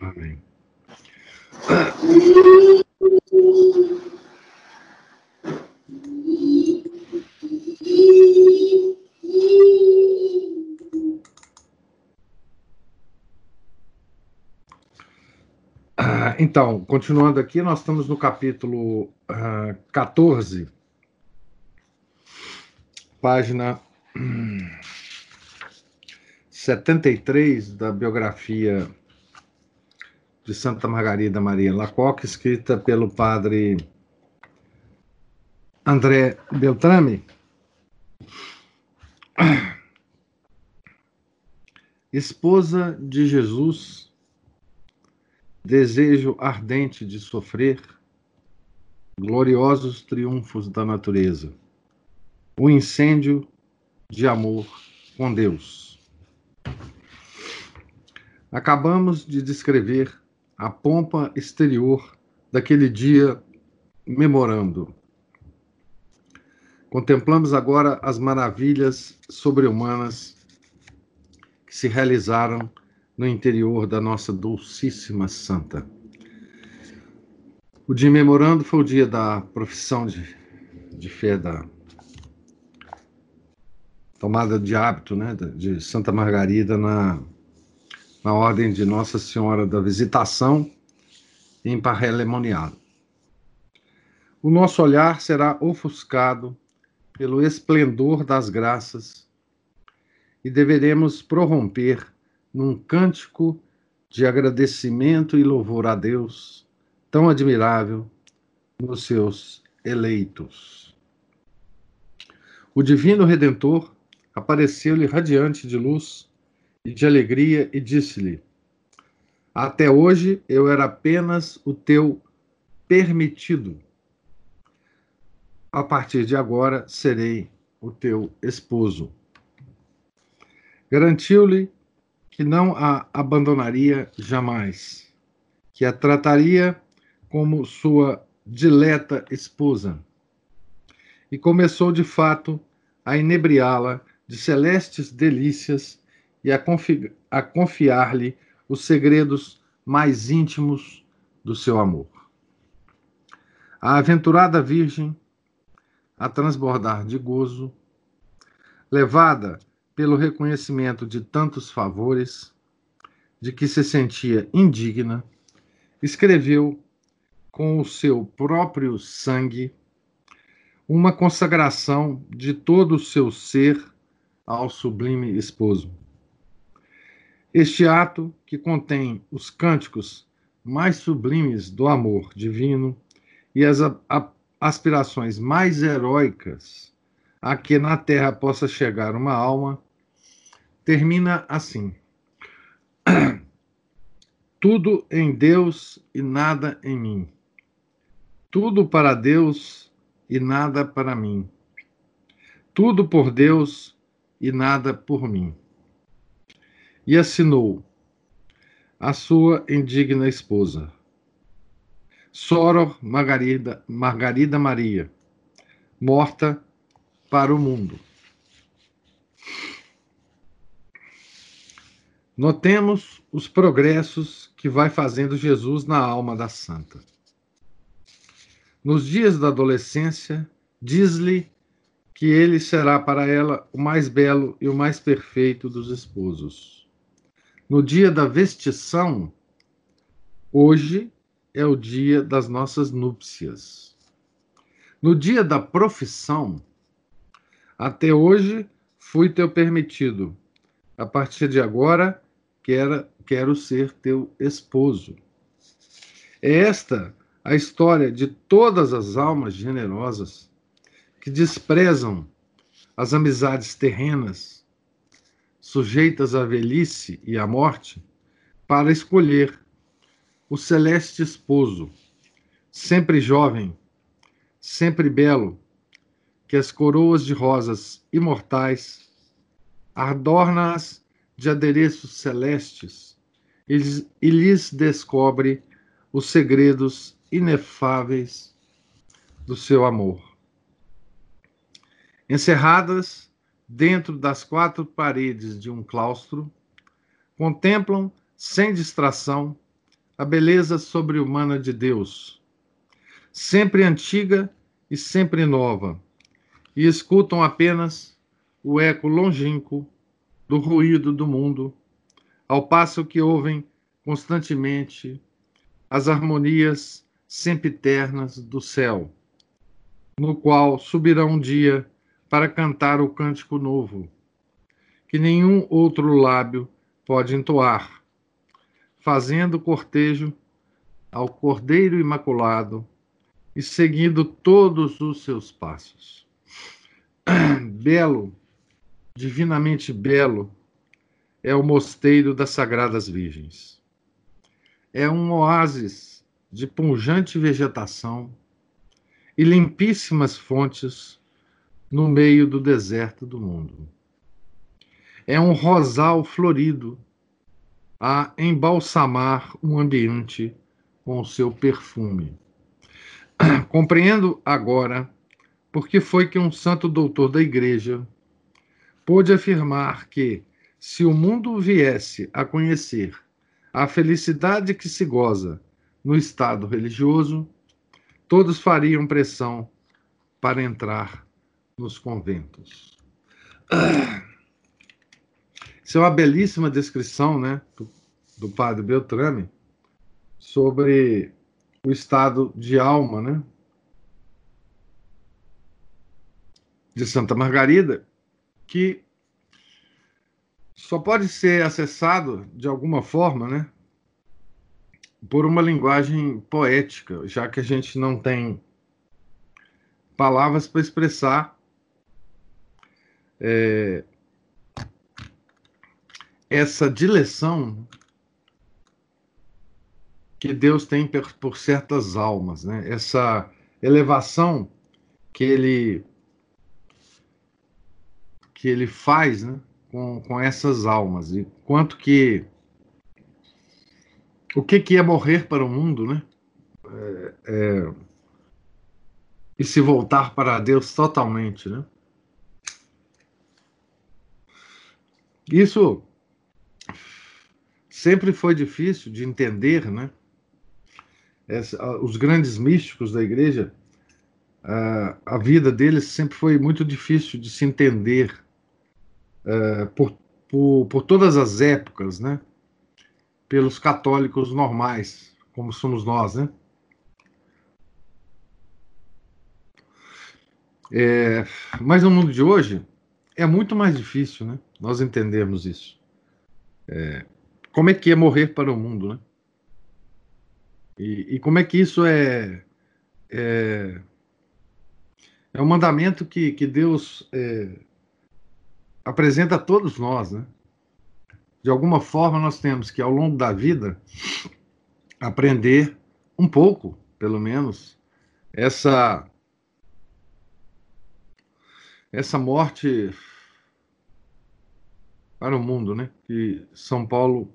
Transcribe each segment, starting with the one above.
Amém. Então, continuando aqui, nós estamos no capítulo uh, 14, página 73 da biografia de Santa Margarida Maria Lacoque, escrita pelo padre André Beltrame. Esposa de Jesus, desejo ardente de sofrer, gloriosos triunfos da natureza, o incêndio de amor com Deus. Acabamos de descrever a pompa exterior daquele dia memorando. Contemplamos agora as maravilhas sobre-humanas que se realizaram no interior da nossa Dulcíssima Santa. O dia memorando foi o dia da profissão de, de fé da tomada de hábito né, de Santa Margarida na na ordem de Nossa Senhora da Visitação em Parrelemoniado. O nosso olhar será ofuscado pelo esplendor das graças e deveremos prorromper num cântico de agradecimento e louvor a Deus, tão admirável nos seus eleitos. O Divino Redentor apareceu-lhe radiante de luz e de alegria e disse-lhe: Até hoje eu era apenas o teu permitido. A partir de agora serei o teu esposo. Garantiu-lhe que não a abandonaria jamais, que a trataria como sua dileta esposa. E começou de fato a inebriá-la de celestes delícias e a, confi a confiar-lhe os segredos mais íntimos do seu amor. A aventurada Virgem, a transbordar de gozo, levada pelo reconhecimento de tantos favores, de que se sentia indigna, escreveu com o seu próprio sangue uma consagração de todo o seu ser ao sublime esposo. Este ato, que contém os cânticos mais sublimes do amor divino e as aspirações mais heróicas a que na terra possa chegar uma alma, termina assim: Tudo em Deus e nada em mim. Tudo para Deus e nada para mim. Tudo por Deus e nada por mim e assinou a sua indigna esposa. Soror Margarida, Margarida Maria, morta para o mundo. Notemos os progressos que vai fazendo Jesus na alma da santa. Nos dias da adolescência, diz-lhe que ele será para ela o mais belo e o mais perfeito dos esposos. No dia da vestição, hoje é o dia das nossas núpcias. No dia da profissão, até hoje fui teu permitido. A partir de agora, quero, quero ser teu esposo. É esta a história de todas as almas generosas que desprezam as amizades terrenas sujeitas à velhice e à morte, para escolher o celeste esposo, sempre jovem, sempre belo, que as coroas de rosas imortais adorna-as de adereços celestes e lhes descobre os segredos inefáveis do seu amor. Encerradas dentro das quatro paredes de um claustro, contemplam sem distração a beleza sobre-humana de Deus, sempre antiga e sempre nova, e escutam apenas o eco longínquo do ruído do mundo, ao passo que ouvem constantemente as harmonias sempiternas do céu, no qual subirão um dia para cantar o cântico novo, que nenhum outro lábio pode entoar fazendo cortejo ao Cordeiro Imaculado e seguindo todos os seus passos. Belo, divinamente belo, é o mosteiro das Sagradas Virgens. É um oásis de pungente vegetação e limpíssimas fontes no meio do deserto do mundo. É um rosal florido a embalsamar um ambiente com o seu perfume. Compreendo agora por que foi que um santo doutor da igreja pôde afirmar que, se o mundo viesse a conhecer a felicidade que se goza no estado religioso, todos fariam pressão para entrar nos conventos. Isso é uma belíssima descrição né, do, do padre Beltrame sobre o estado de alma né, de Santa Margarida, que só pode ser acessado de alguma forma né, por uma linguagem poética, já que a gente não tem palavras para expressar é, essa dileção que Deus tem por certas almas, né? Essa elevação que ele que ele faz, né? Com, com essas almas e quanto que o que que é morrer para o mundo, né? É, é, e se voltar para Deus totalmente, né? Isso sempre foi difícil de entender, né? Essa, os grandes místicos da igreja, a, a, vida deles sempre foi muito difícil de se entender uh, por, por, por todas as épocas, né? Pelos católicos normais, como somos nós, né? É, mas no mundo de hoje é muito mais difícil, né? Nós entendemos isso. É, como é que é morrer para o mundo, né? E, e como é que isso é, é, é um mandamento que, que Deus é, apresenta a todos nós, né? De alguma forma nós temos que ao longo da vida aprender um pouco, pelo menos, essa essa morte para o mundo, né? Que São Paulo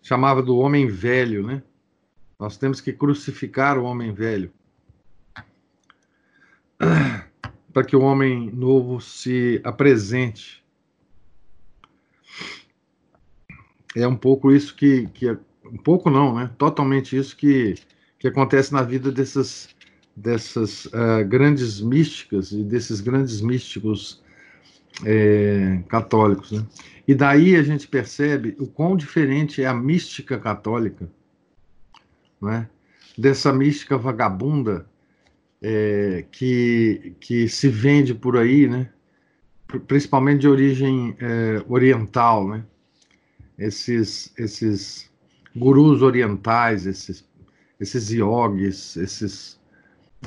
chamava do homem velho, né? Nós temos que crucificar o homem velho para que o homem novo se apresente. É um pouco isso que, que é, um pouco não, né? Totalmente isso que, que acontece na vida dessas dessas uh, grandes místicas e desses grandes místicos é, católicos. Né? E daí a gente percebe o quão diferente é a mística católica, né? dessa mística vagabunda é, que, que se vende por aí, né? principalmente de origem é, oriental, né? esses, esses gurus orientais, esses, esses yogis, esses,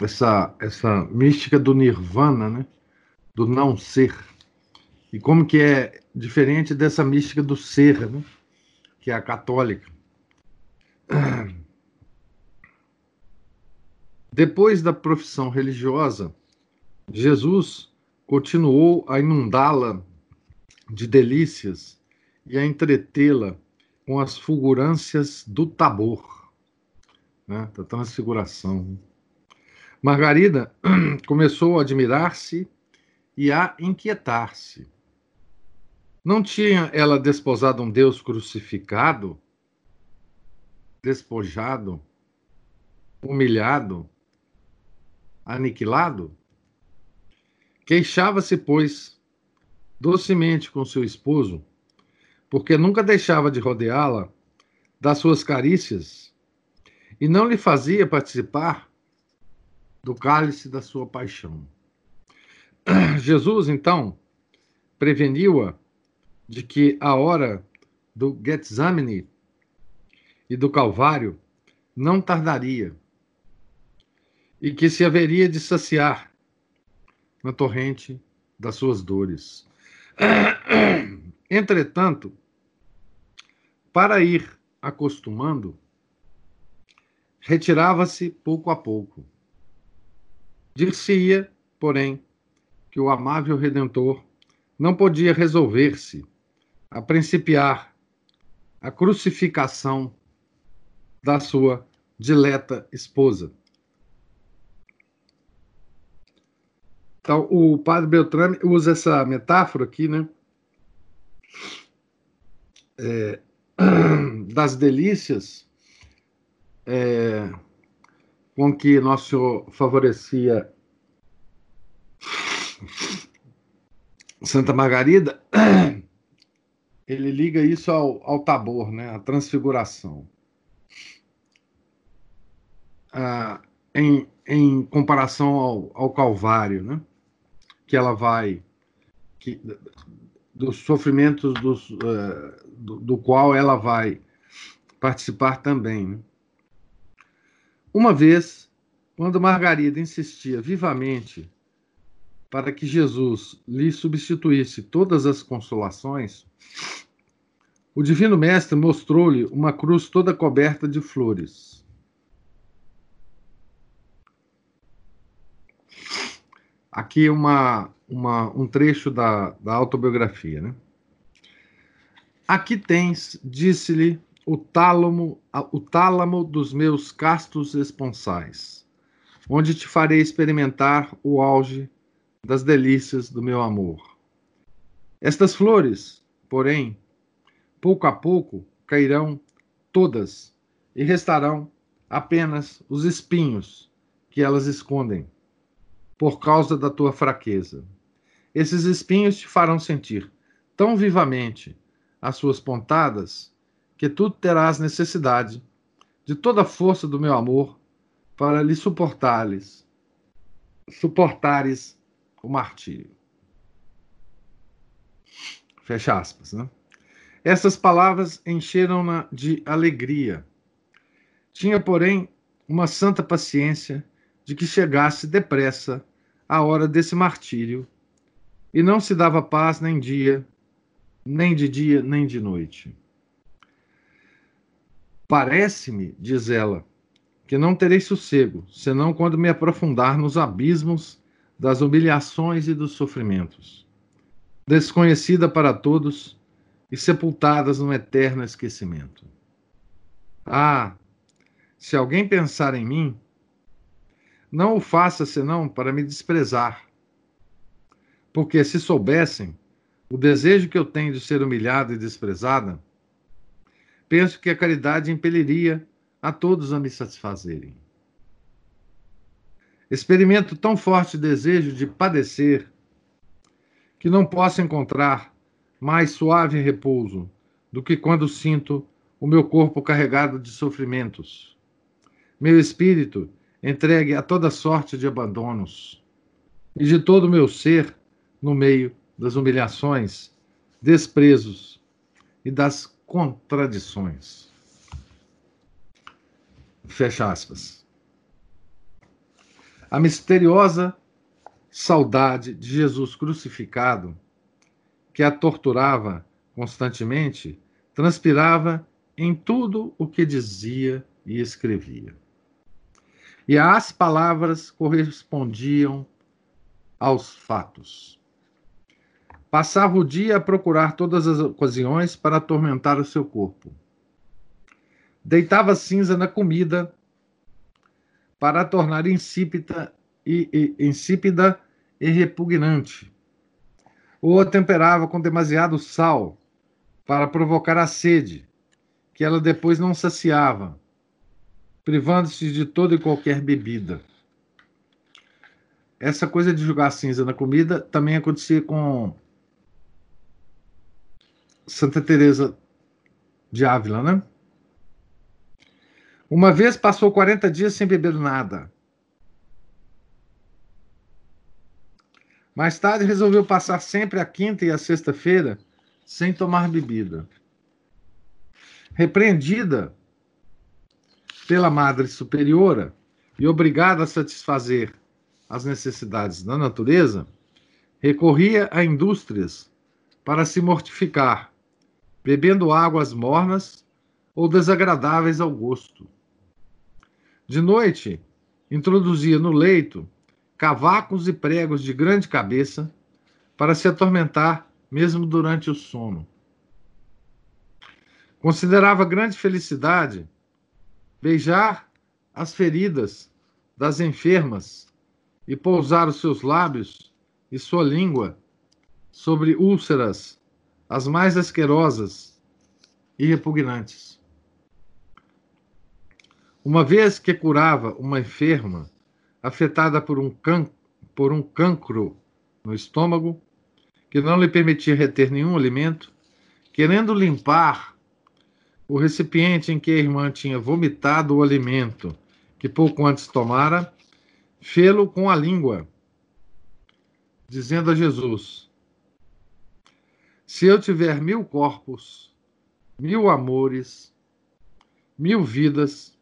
essa, essa mística do nirvana, né? do não ser. E como que é diferente dessa mística do ser, né? que é a católica. Depois da profissão religiosa, Jesus continuou a inundá-la de delícias e a entretê-la com as fulgurâncias do Tabor, né, da transfiguração. Margarida começou a admirar-se e a inquietar-se. Não tinha ela desposado um Deus crucificado, despojado, humilhado, aniquilado? Queixava-se, pois, docemente com seu esposo, porque nunca deixava de rodeá-la das suas carícias e não lhe fazia participar do cálice da sua paixão. Jesus, então, preveniu-a de que a hora do Getsemane e do Calvário não tardaria e que se haveria de saciar na torrente das suas dores. Entretanto, para ir acostumando, retirava-se pouco a pouco. Dir-se-ia, porém, que o amável Redentor não podia resolver-se a principiar a crucificação da sua dileta esposa. Então, o padre Beltrame usa essa metáfora aqui, né? É, das delícias é, com que Nosso Senhor favorecia Santa Margarida, ele liga isso ao, ao tabor, né? A transfiguração. Ah, em, em comparação ao, ao Calvário, né? que ela vai, que, dos sofrimentos dos, uh, do, do, qual ela vai participar também. Né? Uma vez, quando Margarida insistia vivamente para que Jesus lhe substituísse todas as consolações, o Divino Mestre mostrou-lhe uma cruz toda coberta de flores aqui uma, uma, um trecho da, da autobiografia. Né? Aqui tens, disse-lhe, o tálamo, o tálamo dos meus castos esponsais, onde te farei experimentar o auge das delícias do meu amor. Estas flores, porém, pouco a pouco cairão todas e restarão apenas os espinhos que elas escondem por causa da tua fraqueza. Esses espinhos te farão sentir tão vivamente as suas pontadas que tu terás necessidade de toda a força do meu amor para lhe suportar-lhes, suportares o martírio. Fecha aspas, né? Essas palavras encheram-na de alegria. Tinha, porém, uma santa paciência de que chegasse depressa a hora desse martírio, e não se dava paz nem dia, nem de dia, nem de noite. Parece-me, diz ela, que não terei sossego, senão quando me aprofundar nos abismos das humilhações e dos sofrimentos, desconhecida para todos e sepultadas no eterno esquecimento. Ah, se alguém pensar em mim, não o faça senão para me desprezar. Porque se soubessem o desejo que eu tenho de ser humilhada e desprezada, penso que a caridade impeliria a todos a me satisfazerem. Experimento tão forte desejo de padecer que não posso encontrar mais suave repouso do que quando sinto o meu corpo carregado de sofrimentos. Meu espírito entregue a toda sorte de abandonos, e de todo o meu ser no meio das humilhações, desprezos e das contradições. Fecha aspas. A misteriosa saudade de Jesus crucificado, que a torturava constantemente, transpirava em tudo o que dizia e escrevia. E as palavras correspondiam aos fatos. Passava o dia a procurar todas as ocasiões para atormentar o seu corpo. Deitava cinza na comida para tornar insípida e, e, insípida e repugnante. Ou a temperava com demasiado sal para provocar a sede, que ela depois não saciava, privando-se de toda e qualquer bebida. Essa coisa de jogar cinza na comida também acontecia com Santa Teresa de Ávila, né? Uma vez passou 40 dias sem beber nada. Mais tarde resolveu passar sempre a quinta e a sexta-feira sem tomar bebida. Repreendida pela Madre Superiora e obrigada a satisfazer as necessidades da natureza, recorria a indústrias para se mortificar, bebendo águas mornas ou desagradáveis ao gosto. De noite, introduzia no leito cavacos e pregos de grande cabeça para se atormentar mesmo durante o sono. Considerava grande felicidade beijar as feridas das enfermas e pousar os seus lábios e sua língua sobre úlceras, as mais asquerosas e repugnantes. Uma vez que curava uma enferma afetada por um, can por um cancro no estômago, que não lhe permitia reter nenhum alimento, querendo limpar o recipiente em que a irmã tinha vomitado o alimento que pouco antes tomara, fê-lo com a língua, dizendo a Jesus: Se eu tiver mil corpos, mil amores, mil vidas,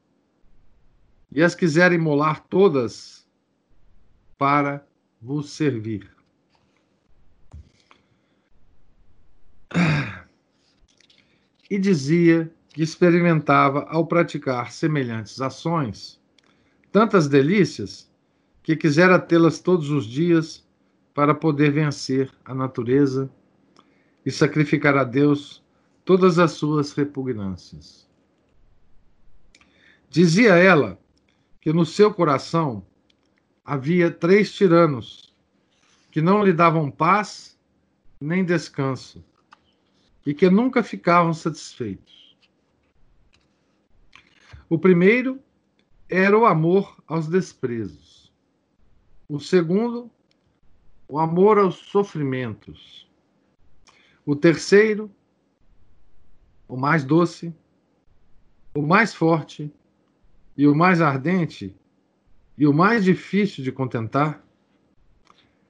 e as quiser imolar todas para vos servir. E dizia que experimentava, ao praticar semelhantes ações, tantas delícias que quisera tê-las todos os dias para poder vencer a natureza e sacrificar a Deus todas as suas repugnâncias. Dizia ela que no seu coração havia três tiranos que não lhe davam paz nem descanso e que nunca ficavam satisfeitos. O primeiro era o amor aos desprezos. O segundo, o amor aos sofrimentos. O terceiro, o mais doce, o mais forte, e o mais ardente e o mais difícil de contentar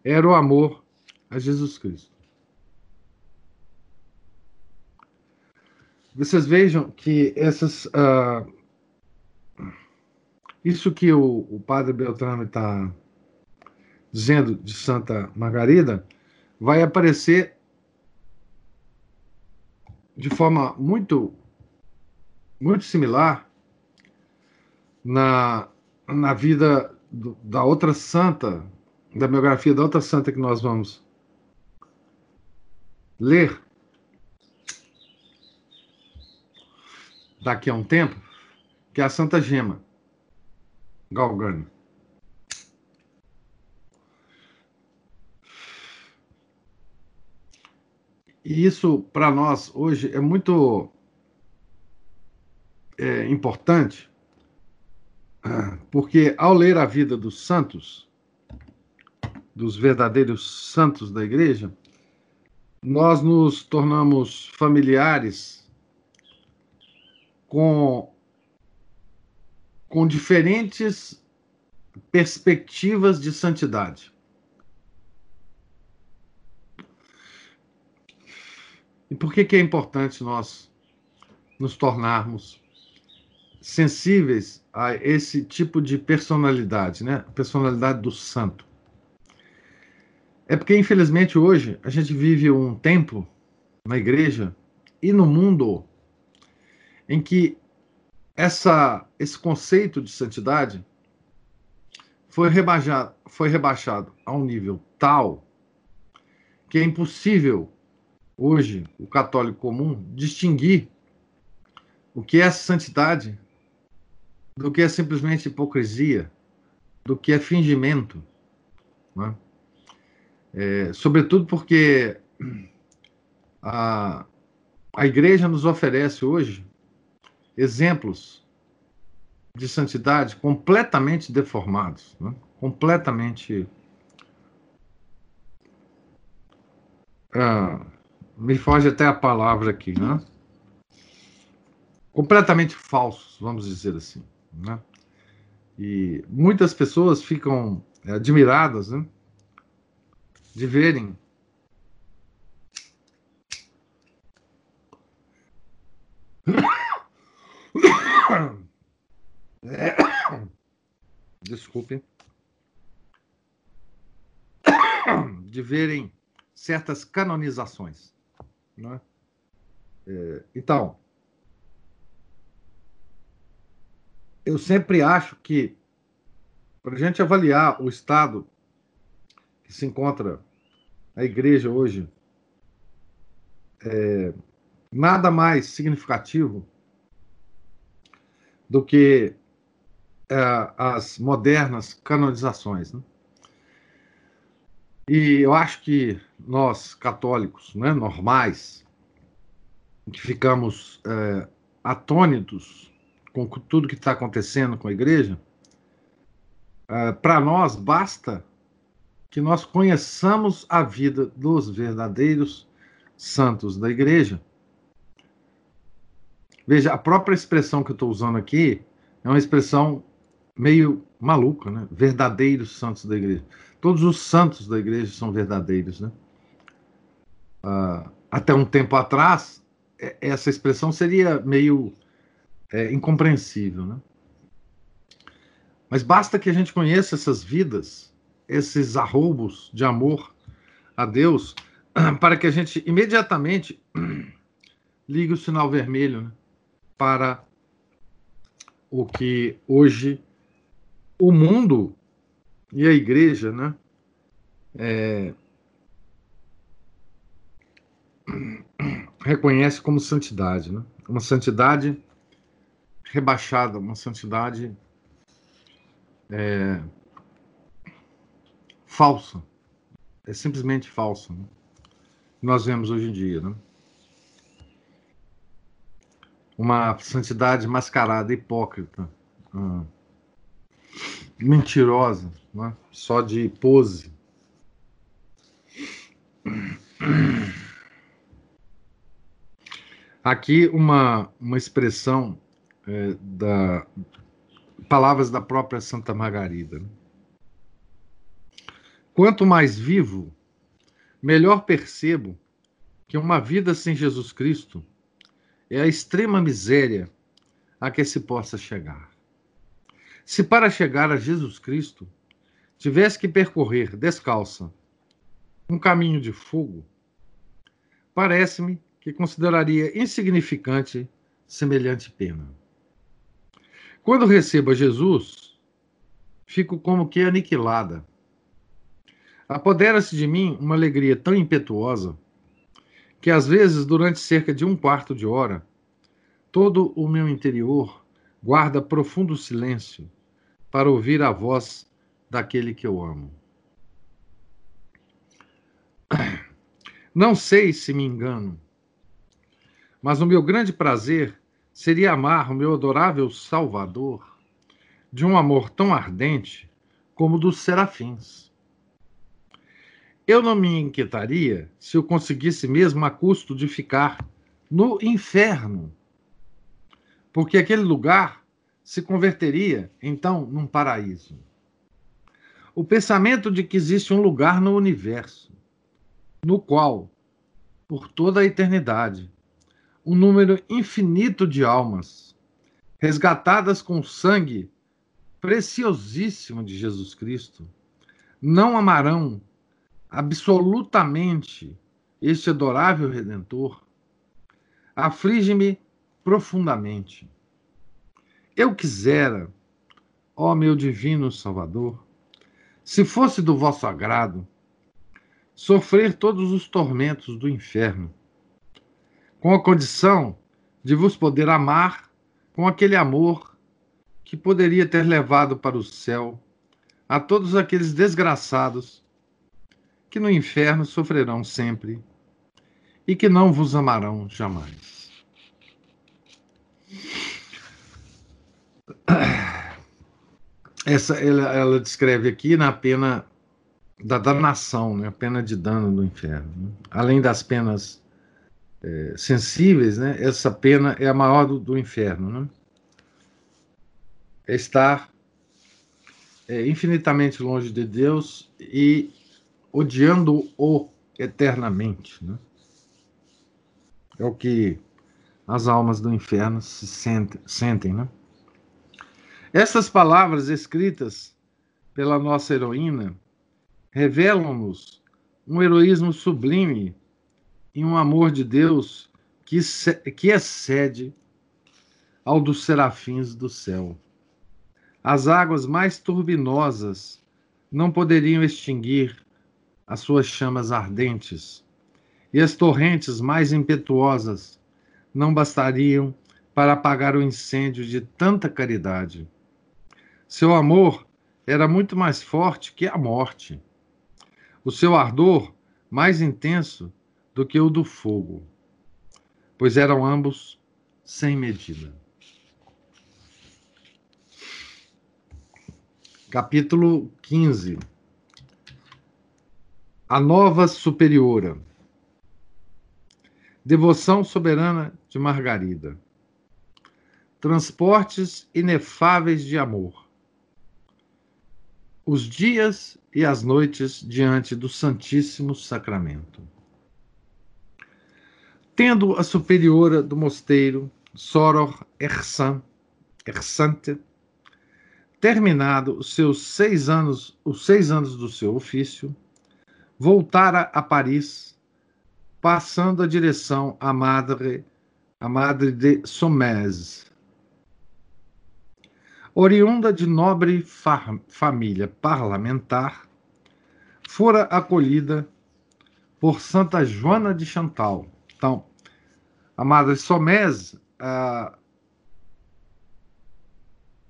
era o amor a Jesus Cristo. Vocês vejam que essas. Uh, isso que o, o padre Beltrame está dizendo de Santa Margarida vai aparecer de forma muito muito similar na, na vida do, da outra santa, da biografia da outra santa que nós vamos ler daqui a um tempo, que é a Santa Gema Galgani. E isso, para nós, hoje, é muito é, importante, porque ao ler a vida dos santos, dos verdadeiros santos da igreja, nós nos tornamos familiares com, com diferentes perspectivas de santidade. E por que, que é importante nós nos tornarmos sensíveis a esse tipo de personalidade, né? Personalidade do santo. É porque, infelizmente, hoje a gente vive um tempo na igreja e no mundo em que essa, esse conceito de santidade foi rebaixado, foi rebaixado a um nível tal que é impossível hoje o católico comum distinguir o que é santidade do que é simplesmente hipocrisia, do que é fingimento. Né? É, sobretudo porque a, a igreja nos oferece hoje exemplos de santidade completamente deformados, né? completamente. Ah, me foge até a palavra aqui, né? Completamente falsos, vamos dizer assim. Né? E muitas pessoas ficam admiradas né? de verem É. Desculpe. De verem certas canonizações. Né? É, então, eu sempre acho que, para a gente avaliar o estado que se encontra a igreja hoje, é, nada mais significativo do que é, as modernas canonizações. Né? E eu acho que nós, católicos, né, normais, que ficamos é, atônitos com tudo que está acontecendo com a igreja, é, para nós basta que nós conheçamos a vida dos verdadeiros santos da igreja Veja, a própria expressão que eu estou usando aqui é uma expressão meio maluca, né? Verdadeiros santos da igreja. Todos os santos da igreja são verdadeiros, né? Uh, até um tempo atrás, essa expressão seria meio é, incompreensível, né? Mas basta que a gente conheça essas vidas, esses arroubos de amor a Deus, para que a gente imediatamente ligue o sinal vermelho, né? para o que hoje o mundo e a igreja, né, é, reconhece como santidade, né? Uma santidade rebaixada, uma santidade é, falsa, é simplesmente falsa. Né? Nós vemos hoje em dia, né? uma santidade mascarada, hipócrita, ah, mentirosa, né? só de pose. Aqui uma, uma expressão é, da palavras da própria Santa Margarida. Né? Quanto mais vivo, melhor percebo que uma vida sem Jesus Cristo é a extrema miséria a que se possa chegar. Se para chegar a Jesus Cristo tivesse que percorrer descalça um caminho de fogo, parece-me que consideraria insignificante semelhante pena. Quando recebo a Jesus, fico como que aniquilada. Apodera-se de mim uma alegria tão impetuosa que às vezes, durante cerca de um quarto de hora, todo o meu interior guarda profundo silêncio para ouvir a voz daquele que eu amo. Não sei se me engano, mas o meu grande prazer seria amar o meu adorável Salvador de um amor tão ardente como dos serafins. Eu não me inquietaria se eu conseguisse mesmo a custo de ficar no inferno, porque aquele lugar se converteria então num paraíso. O pensamento de que existe um lugar no universo, no qual, por toda a eternidade, um número infinito de almas, resgatadas com o sangue preciosíssimo de Jesus Cristo, não amarão absolutamente este adorável Redentor, aflige-me profundamente. Eu quisera, ó meu divino Salvador, se fosse do vosso agrado, sofrer todos os tormentos do inferno, com a condição de vos poder amar com aquele amor que poderia ter levado para o céu a todos aqueles desgraçados que no inferno sofrerão sempre e que não vos amarão jamais. Essa ela, ela descreve aqui na pena da danação, né? a pena de dano do inferno. Né? Além das penas é, sensíveis, né? essa pena é a maior do, do inferno. Né? É estar é, infinitamente longe de Deus e odiando-o eternamente. Né? É o que as almas do inferno se sentem, sentem né? Essas palavras escritas pela nossa heroína revelam-nos um heroísmo sublime e um amor de Deus que, que excede ao dos serafins do céu. As águas mais turbinosas não poderiam extinguir as suas chamas ardentes, e as torrentes mais impetuosas não bastariam para apagar o incêndio de tanta caridade. Seu amor era muito mais forte que a morte. O seu ardor mais intenso do que o do fogo, pois eram ambos sem medida. Capítulo 15 A Nova Superiora Devoção Soberana de Margarida Transportes inefáveis de amor os dias e as noites diante do Santíssimo Sacramento. Tendo a superiora do mosteiro, Soror Ersan, Ersante, terminado os seus seis anos, os seis anos do seu ofício, voltara a Paris, passando a direção à Madre, à Madre de Sommez, oriunda de nobre família parlamentar, fora acolhida por Santa Joana de Chantal. Então, a Madre Somés ah,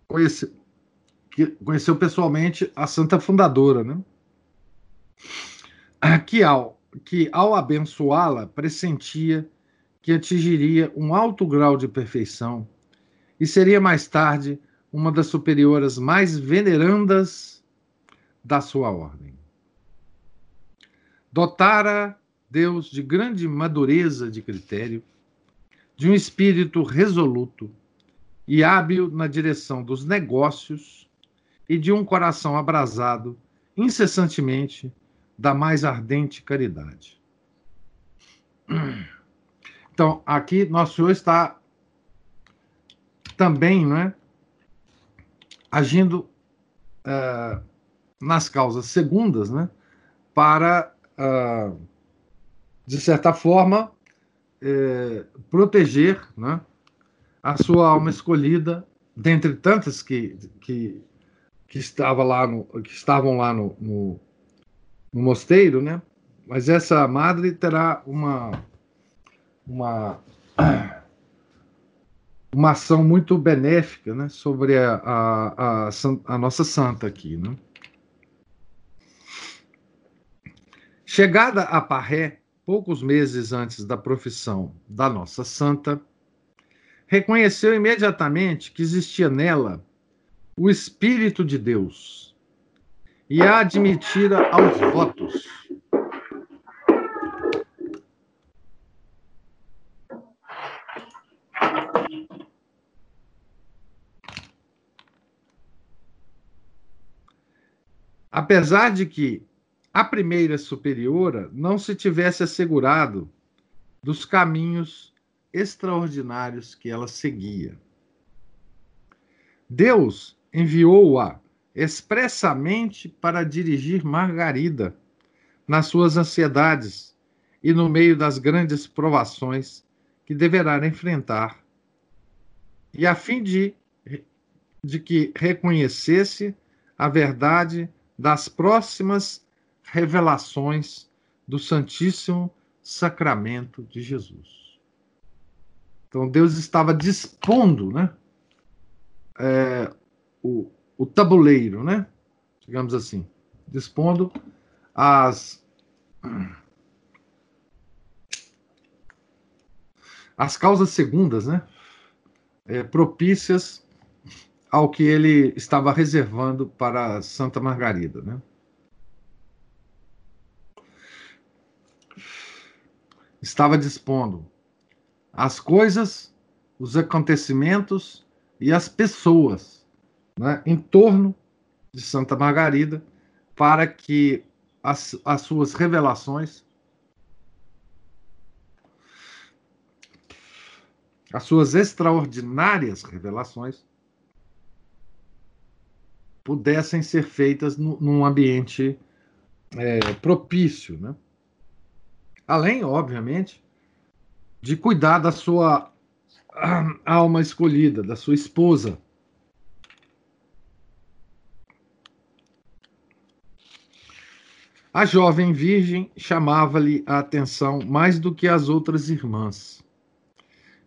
conhece, conheceu pessoalmente a santa fundadora, né? que ao, que ao abençoá-la pressentia que atingiria um alto grau de perfeição e seria mais tarde uma das superioras mais venerandas da sua ordem. Dotara Deus de grande madureza de critério, de um espírito resoluto e hábil na direção dos negócios e de um coração abrasado incessantemente da mais ardente caridade. Então, aqui nosso Senhor está também, não é? agindo uh, nas causas segundas, né, para, uh, de certa forma, uh, proteger né, a sua alma escolhida, dentre tantas que, que, que, estava lá no, que estavam lá no, no, no mosteiro, né, mas essa madre terá uma, uma uma ação muito benéfica né, sobre a, a, a, a nossa santa aqui. Né? Chegada a Parré, poucos meses antes da profissão da nossa santa, reconheceu imediatamente que existia nela o Espírito de Deus e a admitira aos votos. Apesar de que a primeira superiora não se tivesse assegurado dos caminhos extraordinários que ela seguia. Deus enviou-a expressamente para dirigir Margarida nas suas ansiedades e no meio das grandes provações que deverá enfrentar e a fim de, de que reconhecesse a verdade das próximas revelações do Santíssimo Sacramento de Jesus. Então Deus estava dispondo, né, é, o, o tabuleiro, né, digamos assim, dispondo as as causas segundas, né? É, propícias ao que ele estava reservando para Santa Margarida, né? Estava dispondo as coisas, os acontecimentos e as pessoas né, em torno de Santa Margarida para que as, as suas revelações as suas extraordinárias revelações pudessem ser feitas no, num ambiente é, propício, né? Além, obviamente, de cuidar da sua alma escolhida, da sua esposa. A jovem virgem chamava-lhe a atenção mais do que as outras irmãs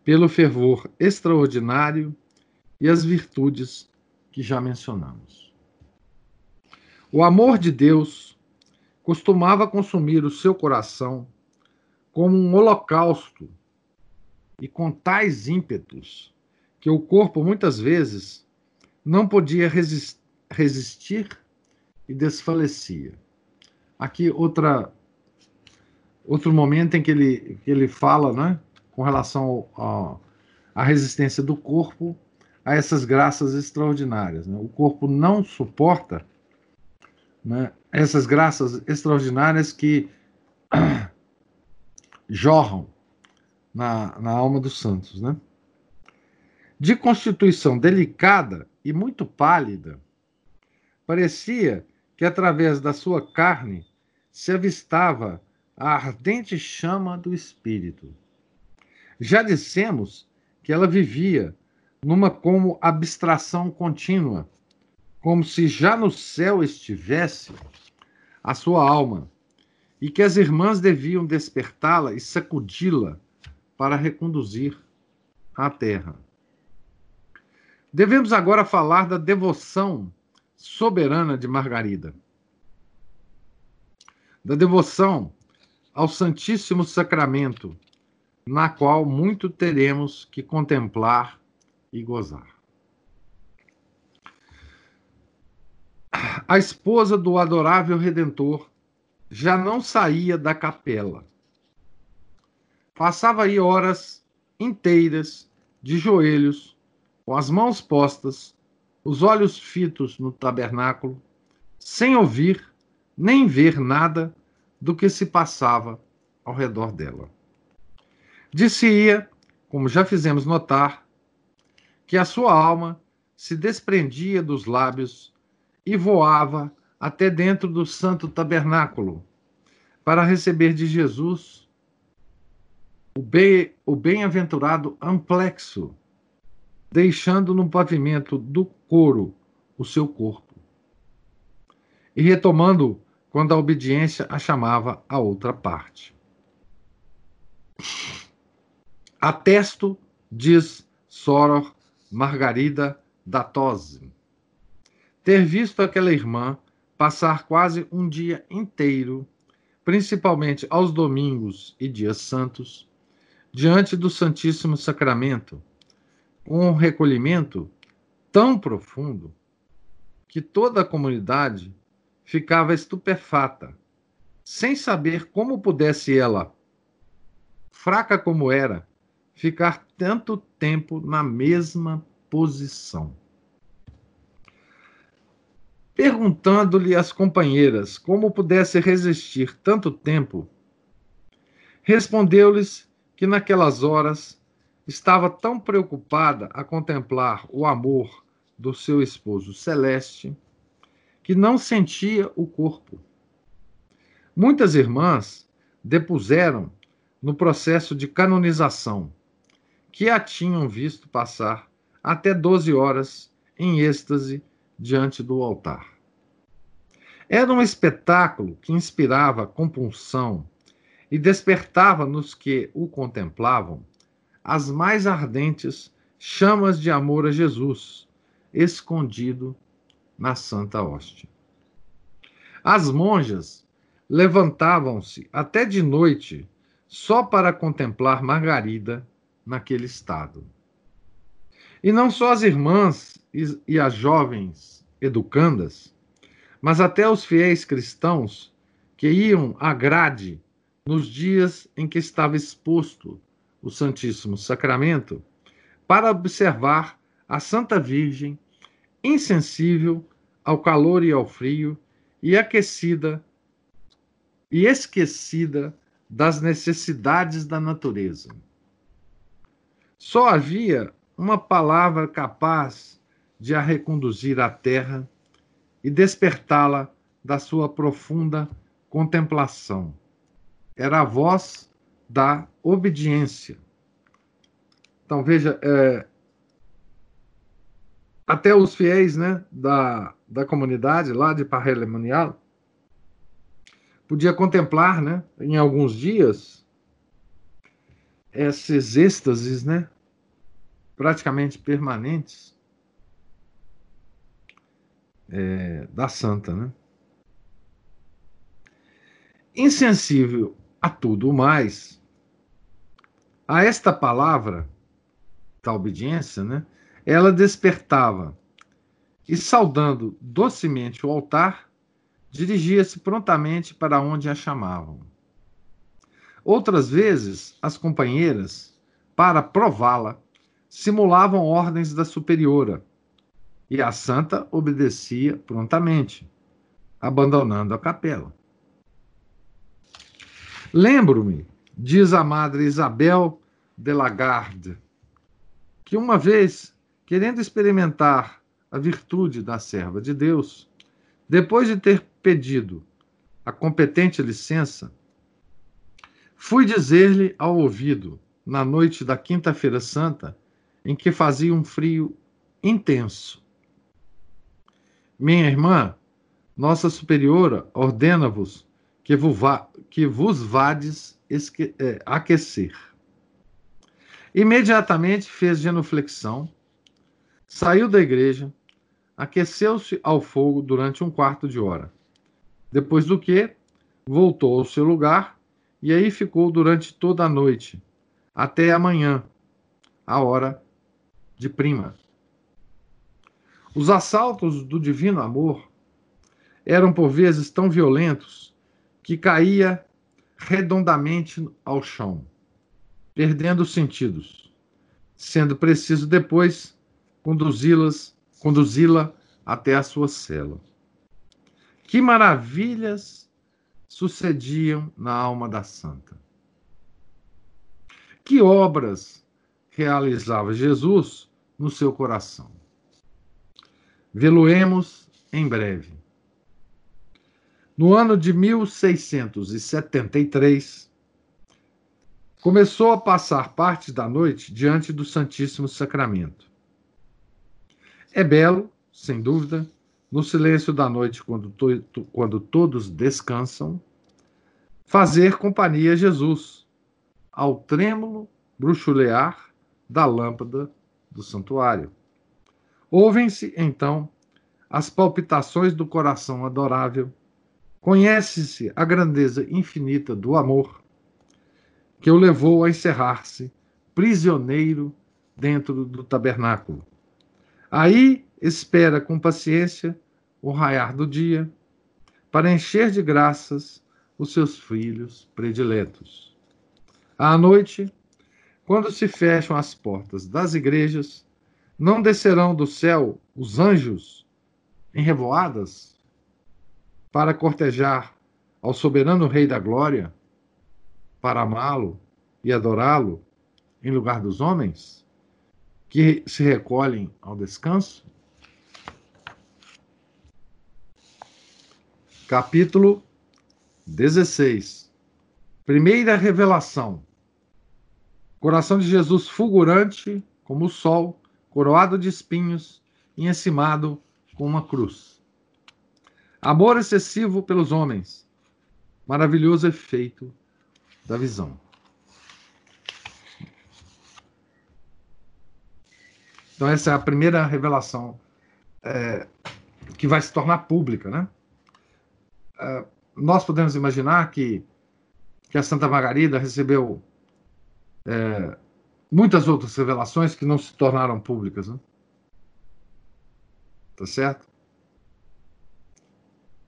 pelo fervor extraordinário e as virtudes que já mencionamos. O amor de Deus costumava consumir o seu coração como um holocausto e com tais ímpetos que o corpo muitas vezes não podia resistir e desfalecia. Aqui outra outro momento em que ele, que ele fala, né? com relação à resistência do corpo a essas graças extraordinárias. Né? O corpo não suporta né, essas graças extraordinárias que jorram na, na alma dos santos. Né? De constituição delicada e muito pálida, parecia que através da sua carne se avistava a ardente chama do espírito. Já dissemos que ela vivia numa como abstração contínua, como se já no céu estivesse a sua alma, e que as irmãs deviam despertá-la e sacudi-la para reconduzir à terra. Devemos agora falar da devoção soberana de Margarida, da devoção ao Santíssimo Sacramento na qual muito teremos que contemplar e gozar. A esposa do adorável Redentor já não saía da capela. Passava aí horas inteiras de joelhos, com as mãos postas, os olhos fitos no tabernáculo, sem ouvir nem ver nada do que se passava ao redor dela. Disse-ia, como já fizemos notar, que a sua alma se desprendia dos lábios e voava até dentro do santo tabernáculo para receber de Jesus o, bem, o bem-aventurado amplexo, deixando no pavimento do coro o seu corpo. E retomando quando a obediência a chamava a outra parte. Atesto, diz Soror Margarida da Tosse, ter visto aquela irmã passar quase um dia inteiro, principalmente aos domingos e dias santos, diante do Santíssimo Sacramento, um recolhimento tão profundo que toda a comunidade ficava estupefata, sem saber como pudesse ela, fraca como era, ficar tanto tempo na mesma posição. Perguntando-lhe às companheiras como pudesse resistir tanto tempo, respondeu-lhes que naquelas horas estava tão preocupada a contemplar o amor do seu esposo celeste que não sentia o corpo. Muitas irmãs depuseram no processo de canonização que a tinham visto passar até 12 horas em êxtase diante do altar. Era um espetáculo que inspirava compulsão e despertava nos que o contemplavam as mais ardentes chamas de amor a Jesus, escondido na Santa Hóstia. As monjas levantavam-se até de noite só para contemplar Margarida naquele estado. E não só as irmãs e as jovens educandas, mas até os fiéis cristãos que iam à grade nos dias em que estava exposto o Santíssimo Sacramento para observar a Santa Virgem insensível ao calor e ao frio e aquecida e esquecida das necessidades da natureza. Só havia uma palavra capaz de a reconduzir à terra e despertá-la da sua profunda contemplação. Era a voz da obediência. Então, veja, é, até os fiéis né, da, da comunidade lá de Parrelemanial podia contemplar, né, em alguns dias, esses êxtases, né, praticamente permanentes é, da santa, né? Insensível a tudo mais, a esta palavra da obediência, né? Ela despertava e saudando docemente o altar, dirigia-se prontamente para onde a chamavam. Outras vezes, as companheiras, para prová-la, simulavam ordens da superiora, e a santa obedecia prontamente, abandonando a capela. Lembro-me, diz a madre Isabel de Lagarde, que uma vez, querendo experimentar a virtude da serva de Deus, depois de ter pedido a competente licença, fui dizer-lhe ao ouvido, na noite da Quinta-feira Santa, em que fazia um frio intenso. Minha irmã, Nossa Superiora, ordena-vos que, que, vos vades é, aquecer. Imediatamente fez genuflexão, saiu da igreja, aqueceu-se ao fogo durante um quarto de hora. Depois do que, voltou ao seu lugar e aí ficou durante toda a noite, até amanhã, a hora de prima. Os assaltos do divino amor eram por vezes tão violentos que caía redondamente ao chão, perdendo os sentidos, sendo preciso depois conduzi-las conduzi-la até a sua cela. Que maravilhas sucediam na alma da santa. Que obras realizava Jesus no seu coração. Vê-lo-emos em breve. No ano de 1673, começou a passar parte da noite diante do Santíssimo Sacramento. É belo, sem dúvida, no silêncio da noite, quando, to quando todos descansam, fazer companhia a Jesus, ao trêmulo bruxulear da lâmpada do santuário. Ouvem-se, então, as palpitações do coração adorável, conhece-se a grandeza infinita do amor que o levou a encerrar-se prisioneiro dentro do tabernáculo. Aí espera com paciência o raiar do dia, para encher de graças os seus filhos prediletos. À noite, quando se fecham as portas das igrejas, não descerão do céu os anjos em revoadas para cortejar ao soberano Rei da Glória, para amá-lo e adorá-lo em lugar dos homens? que se recolhem ao descanso? Capítulo 16. Primeira revelação. Coração de Jesus fulgurante como o sol coroado de espinhos e encimado com uma cruz. Amor excessivo pelos homens, maravilhoso efeito da visão. Então, essa é a primeira revelação é, que vai se tornar pública. Né? É, nós podemos imaginar que, que a Santa Margarida recebeu é, muitas outras revelações que não se tornaram públicas. Né? Tá certo?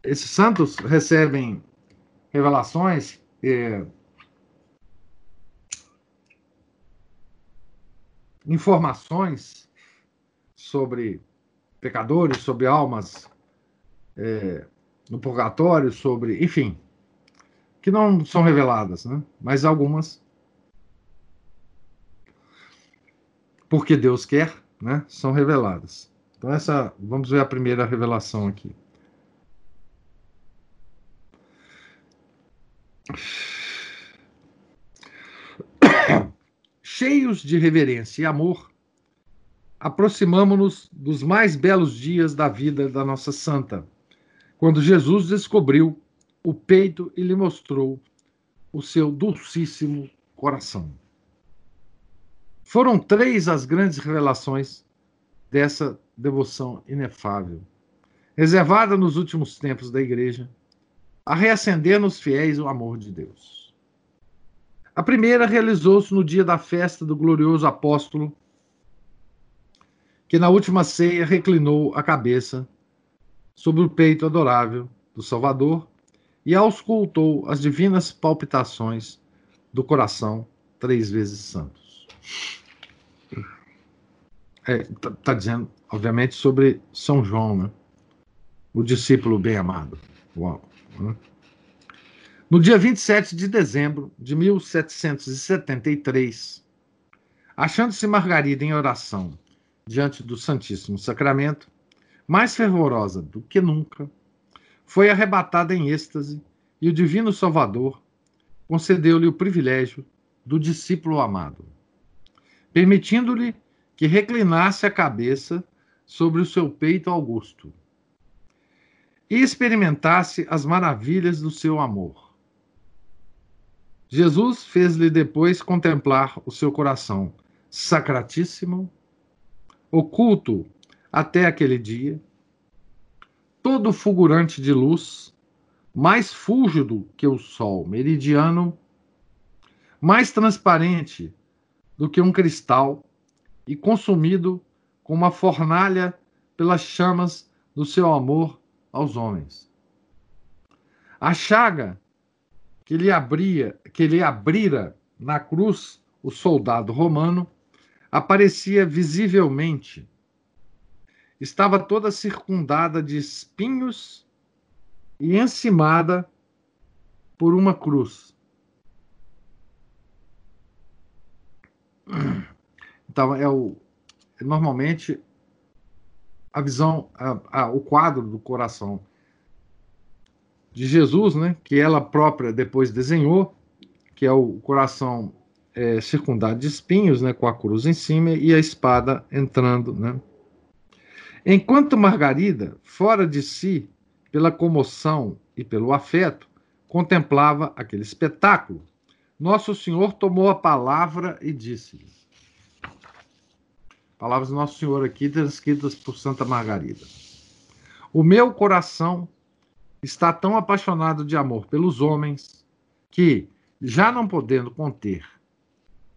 Esses santos recebem revelações é, informações sobre pecadores, sobre almas é, no purgatório, sobre, enfim, que não são reveladas, né? mas algumas, porque Deus quer, né? são reveladas. Então essa, vamos ver a primeira revelação aqui. Cheios de reverência e amor, aproximamo-nos dos mais belos dias da vida da nossa santa, quando Jesus descobriu o peito e lhe mostrou o seu dulcíssimo coração. Foram três as grandes revelações dessa devoção inefável, reservada nos últimos tempos da Igreja, a reacender nos fiéis o amor de Deus. A primeira realizou-se no dia da festa do glorioso apóstolo que na última ceia reclinou a cabeça sobre o peito adorável do Salvador e auscultou as divinas palpitações do coração três vezes santos. Está é, tá, tá dizendo, obviamente, sobre São João, né? o discípulo bem-amado. Uau! Né? No dia 27 de dezembro de 1773, achando-se Margarida em oração diante do Santíssimo Sacramento, mais fervorosa do que nunca, foi arrebatada em êxtase e o Divino Salvador concedeu-lhe o privilégio do discípulo amado, permitindo-lhe que reclinasse a cabeça sobre o seu peito augusto e experimentasse as maravilhas do seu amor. Jesus fez-lhe depois contemplar o seu coração sacratíssimo oculto até aquele dia, todo fulgurante de luz, mais fúlgido que o sol meridiano, mais transparente do que um cristal e consumido com uma fornalha pelas chamas do seu amor aos homens. A chaga que lhe abria, que lhe abrira na cruz o soldado romano, aparecia visivelmente. Estava toda circundada de espinhos e encimada por uma cruz. Então, é o, normalmente a visão, a, a, o quadro do coração de Jesus, né, que ela própria depois desenhou, que é o coração é, circundado de espinhos, né, com a cruz em cima e a espada entrando. Né? Enquanto Margarida, fora de si, pela comoção e pelo afeto, contemplava aquele espetáculo, Nosso Senhor tomou a palavra e disse-lhe: Palavras do Nosso Senhor aqui, escritas por Santa Margarida. O meu coração está tão apaixonado de amor pelos homens que, já não podendo conter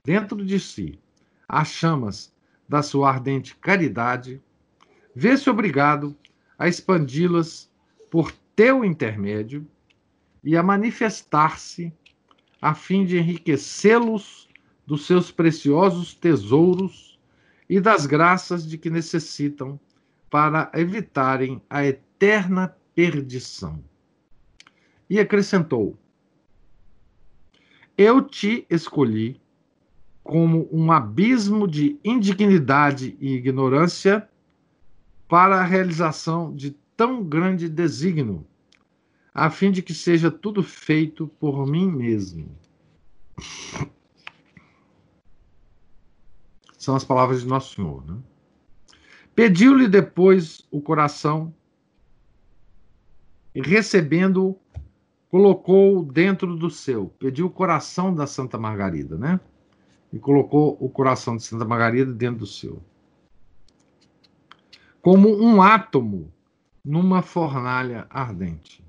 dentro de si as chamas da sua ardente caridade, vê-se obrigado a expandi-las por teu intermédio e a manifestar-se a fim de enriquecê-los dos seus preciosos tesouros e das graças de que necessitam para evitarem a eterna perdição. E acrescentou: Eu te escolhi como um abismo de indignidade e ignorância para a realização de tão grande desígnio, a fim de que seja tudo feito por mim mesmo. São as palavras de Nosso Senhor. Né? Pediu-lhe depois o coração e recebendo, colocou dentro do seu. Pediu o coração da Santa Margarida, né? E colocou o coração de Santa Margarida dentro do seu. Como um átomo numa fornalha ardente.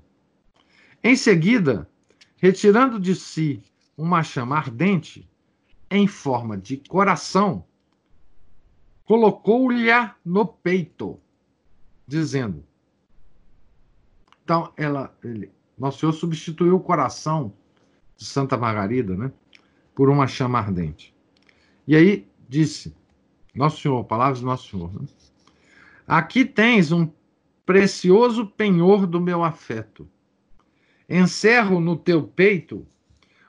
Em seguida, retirando de si uma chama ardente, em forma de coração, colocou-lhe no peito, dizendo: Então, ela, ele, Nosso Senhor substituiu o coração de Santa Margarida, né, por uma chama ardente. E aí disse: Nosso Senhor, palavras do Nosso Senhor, né, Aqui tens um precioso penhor do meu afeto. Encerro no teu peito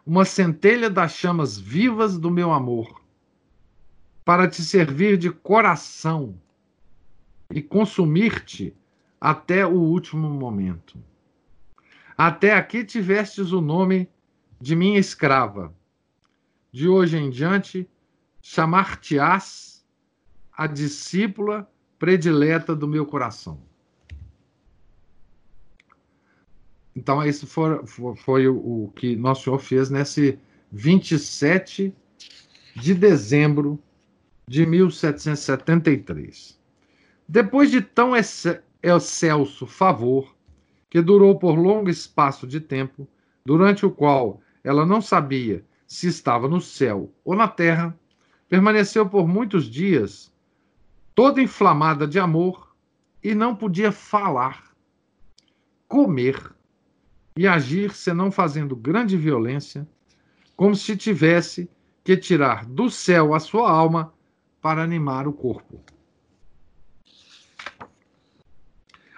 uma centelha das chamas vivas do meu amor para te servir de coração e consumir-te até o último momento. Até aqui tivestes o nome de minha escrava. De hoje em diante, chamar-te-ás a discípula predileta do meu coração. Então, esse foi, foi o, o que Nosso Senhor fez nesse 27 de dezembro de 1773. Depois de tão excelso favor, que durou por longo espaço de tempo, durante o qual ela não sabia se estava no céu ou na terra, permaneceu por muitos dias, toda inflamada de amor, e não podia falar, comer e agir senão fazendo grande violência, como se tivesse que tirar do céu a sua alma para animar o corpo.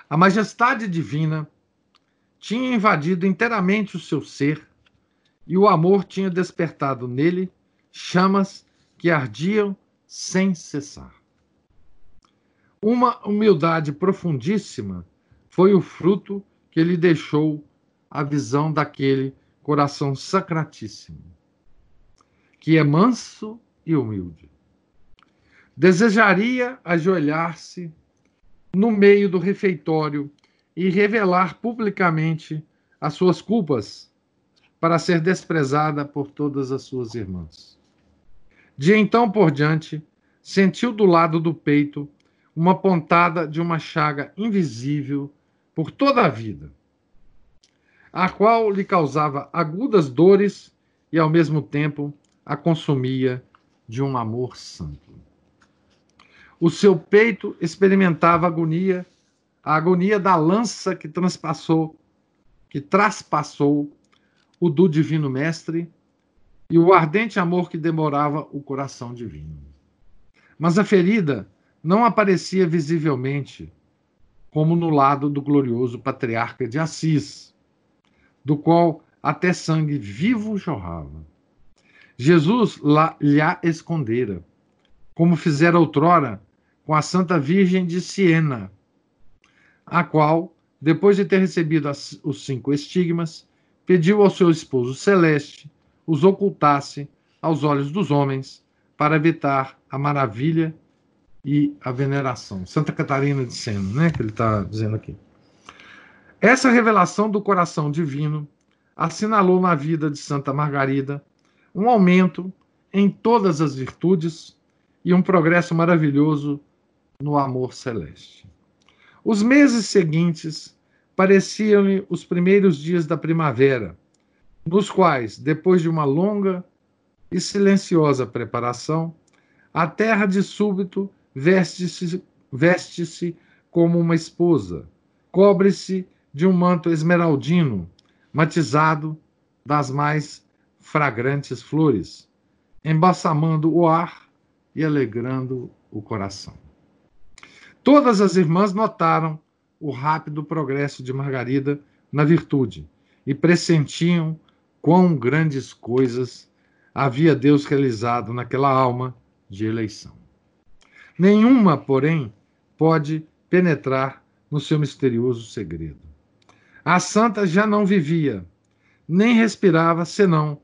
A majestade divina tinha invadido inteiramente o seu ser e o amor tinha despertado nele chamas que ardiam sem cessar. Uma humildade profundíssima foi o fruto que lhe deixou a visão daquele coração sacratíssimo, que é manso e humilde. Desejaria ajoelhar-se no meio do refeitório e revelar publicamente as suas culpas para ser desprezada por todas as suas irmãs. De então por diante, sentiu do lado do peito uma pontada de uma chaga invisível por toda a vida, a qual lhe causava agudas dores e, ao mesmo tempo, a consumia de um amor santo. O seu peito experimentava agonia, a agonia da lança que transpassou, que traspassou o do divino mestre e o ardente amor que demorava o coração divino. Mas a ferida não aparecia visivelmente, como no lado do glorioso patriarca de Assis, do qual até sangue vivo jorrava. Jesus lá, lhe a escondera, como fizera outrora com a Santa Virgem de Siena, a qual, depois de ter recebido as, os cinco estigmas, pediu ao seu esposo celeste os ocultasse aos olhos dos homens para evitar a maravilha e a veneração. Santa Catarina de Sena, né, que ele está dizendo aqui. Essa revelação do coração divino assinalou na vida de Santa Margarida um aumento em todas as virtudes e um progresso maravilhoso no amor celeste. Os meses seguintes pareciam-lhe os primeiros dias da primavera, nos quais, depois de uma longa e silenciosa preparação, a terra de súbito veste-se veste como uma esposa, cobre-se de um manto esmeraldino, matizado das mais fragrantes flores, embalsamando o ar e alegrando o coração. Todas as irmãs notaram o rápido progresso de Margarida na virtude e pressentiam quão grandes coisas havia Deus realizado naquela alma de eleição. Nenhuma, porém, pode penetrar no seu misterioso segredo. A santa já não vivia, nem respirava senão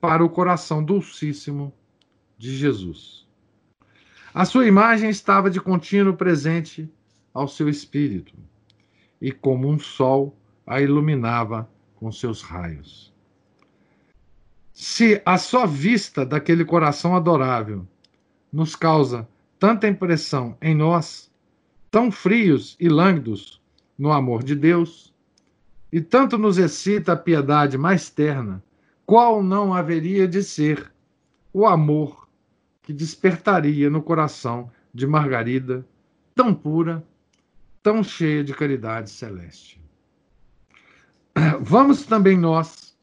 para o coração dulcíssimo de Jesus. A sua imagem estava de contínuo presente ao seu espírito, e como um sol a iluminava com seus raios. Se a só vista daquele coração adorável nos causa tanta impressão em nós, tão frios e lânguidos no amor de Deus, e tanto nos excita a piedade mais terna, qual não haveria de ser o amor que despertaria no coração de Margarida, tão pura, tão cheia de caridade celeste? Vamos também nós,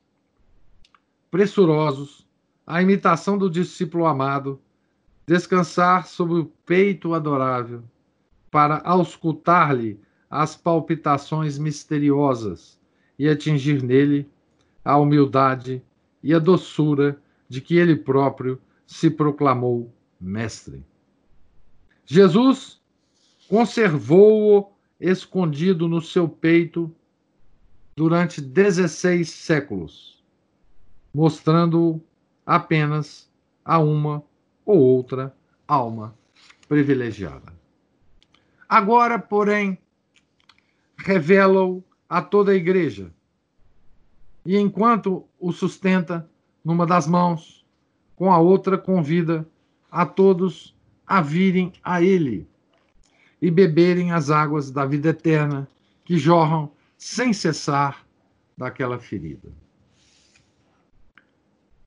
pressurosos, à imitação do discípulo amado, descansar sobre o peito adorável, para auscultar-lhe as palpitações misteriosas e atingir nele a humildade e a doçura de que ele próprio se proclamou mestre. Jesus conservou-o escondido no seu peito durante 16 séculos, mostrando-o apenas a uma ou outra alma privilegiada. Agora, porém, revela-o a toda a igreja. E enquanto o sustenta numa das mãos, com a outra convida a todos a virem a ele e beberem as águas da vida eterna que jorram sem cessar daquela ferida.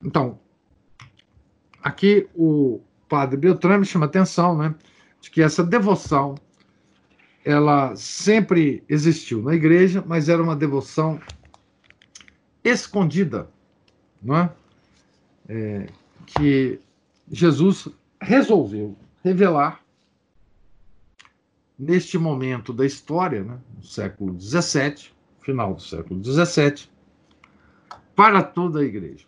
Então, aqui o padre Beltrame chama atenção, né, de que essa devoção ela sempre existiu na igreja, mas era uma devoção escondida, não é? é que Jesus resolveu revelar neste momento da história, né, no século XVII, final do século XVII, para toda a igreja.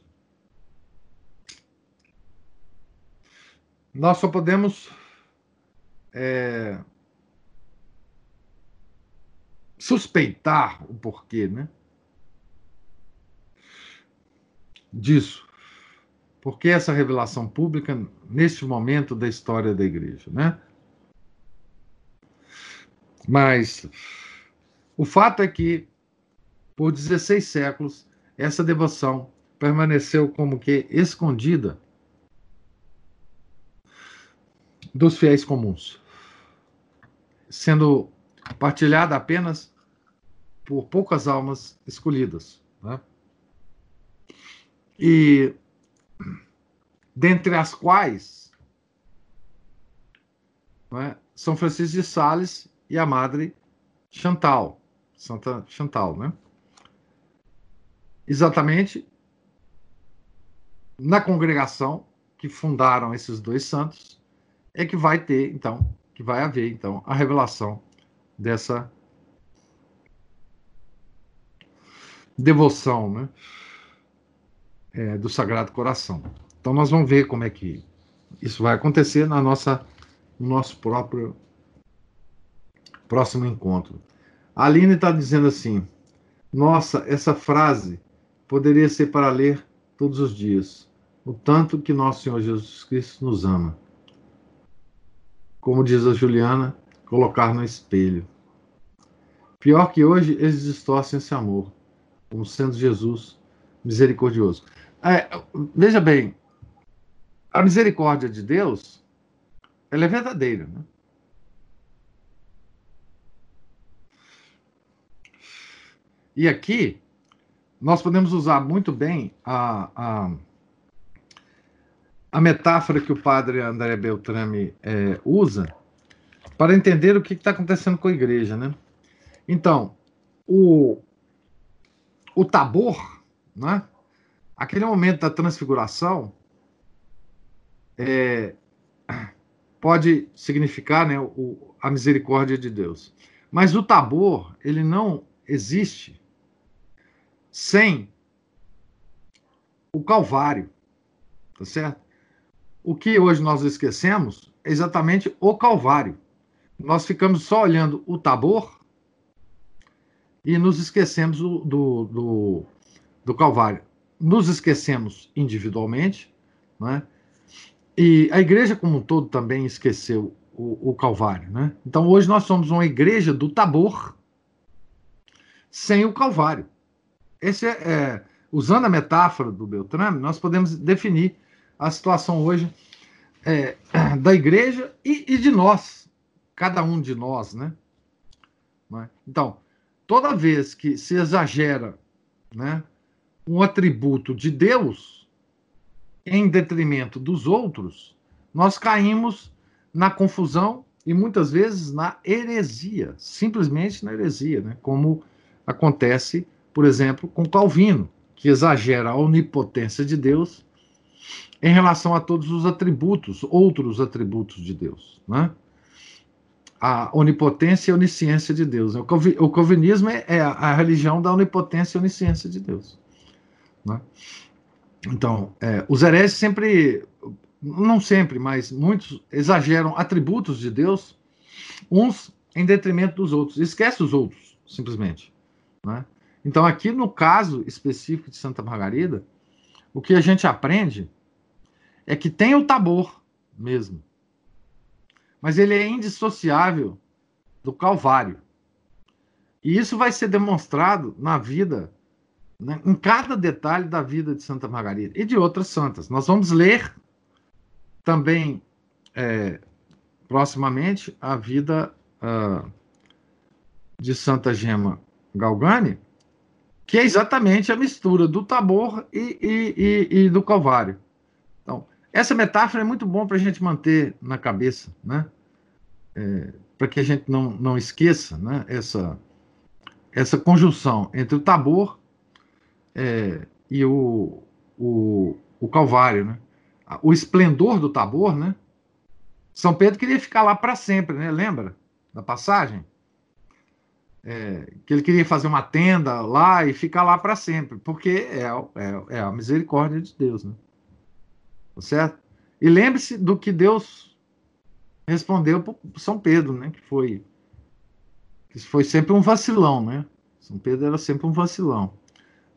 Nós só podemos é, suspeitar o porquê, né? Disso. Por que essa revelação pública neste momento da história da igreja, né? Mas o fato é que por 16 séculos essa devoção permaneceu como que escondida dos fiéis comuns, sendo partilhada apenas por poucas almas escolhidas. Né? E dentre as quais né, São Francisco de Sales e a Madre Chantal, Santa Chantal, né? Exatamente na congregação que fundaram esses dois santos é que vai ter, então, que vai haver, então, a revelação dessa devoção né, é, do Sagrado Coração. Então nós vamos ver como é que isso vai acontecer na nossa, no nosso próprio próximo encontro. A Aline está dizendo assim: nossa, essa frase poderia ser para ler todos os dias. O tanto que nosso Senhor Jesus Cristo nos ama. Como diz a Juliana, colocar no espelho. Pior que hoje, eles distorcem esse amor como sendo Jesus misericordioso. É, veja bem, a misericórdia de Deus, ela é verdadeira, né? E aqui, nós podemos usar muito bem a, a, a metáfora que o padre André Beltrame é, usa para entender o que está acontecendo com a igreja, né? Então, o, o tabor, né? Aquele momento da transfiguração, é, pode significar né, o, a misericórdia de Deus. Mas o tabor, ele não existe sem o Calvário, tá certo? O que hoje nós esquecemos é exatamente o Calvário. Nós ficamos só olhando o tabor e nos esquecemos do, do, do, do Calvário. Nos esquecemos individualmente, né? e a igreja como um todo também esqueceu o, o Calvário, né? Então hoje nós somos uma igreja do Tabor sem o Calvário. Esse é, é usando a metáfora do Beltrame, nós podemos definir a situação hoje é, da igreja e, e, de nós, cada um de nós, né? É? Então, toda vez que se exagera, né, um atributo de Deus em detrimento dos outros, nós caímos na confusão e muitas vezes na heresia, simplesmente na heresia, né? como acontece, por exemplo, com Calvino, que exagera a onipotência de Deus em relação a todos os atributos, outros atributos de Deus. Né? A onipotência e onisciência de Deus. O calvinismo é a religião da onipotência e onisciência de Deus. Né? Então, é, os hereges sempre, não sempre, mas muitos exageram atributos de Deus, uns em detrimento dos outros. Esquece os outros, simplesmente. Né? Então, aqui no caso específico de Santa Margarida, o que a gente aprende é que tem o tabor mesmo. Mas ele é indissociável do Calvário. E isso vai ser demonstrado na vida, né, em cada detalhe da vida de Santa Margarida e de outras santas. Nós vamos ler também é, proximamente a vida uh, de Santa Gema Galgani, que é exatamente a mistura do Tabor e, e, e, e do Calvário. Então, essa metáfora é muito bom para a gente manter na cabeça, né? É, para que a gente não, não esqueça né? essa, essa conjunção entre o Tabor é, e o, o, o Calvário, né? O esplendor do Tabor, né? São Pedro queria ficar lá para sempre, né? Lembra da passagem? é, que ele queria fazer uma tenda lá e ficar lá para sempre, porque é, é, é, a misericórdia de Deus, né? Tá certo? E lembre-se do que Deus respondeu para São Pedro, né? Que foi, que foi sempre um vacilão, né? São Pedro era sempre um vacilão,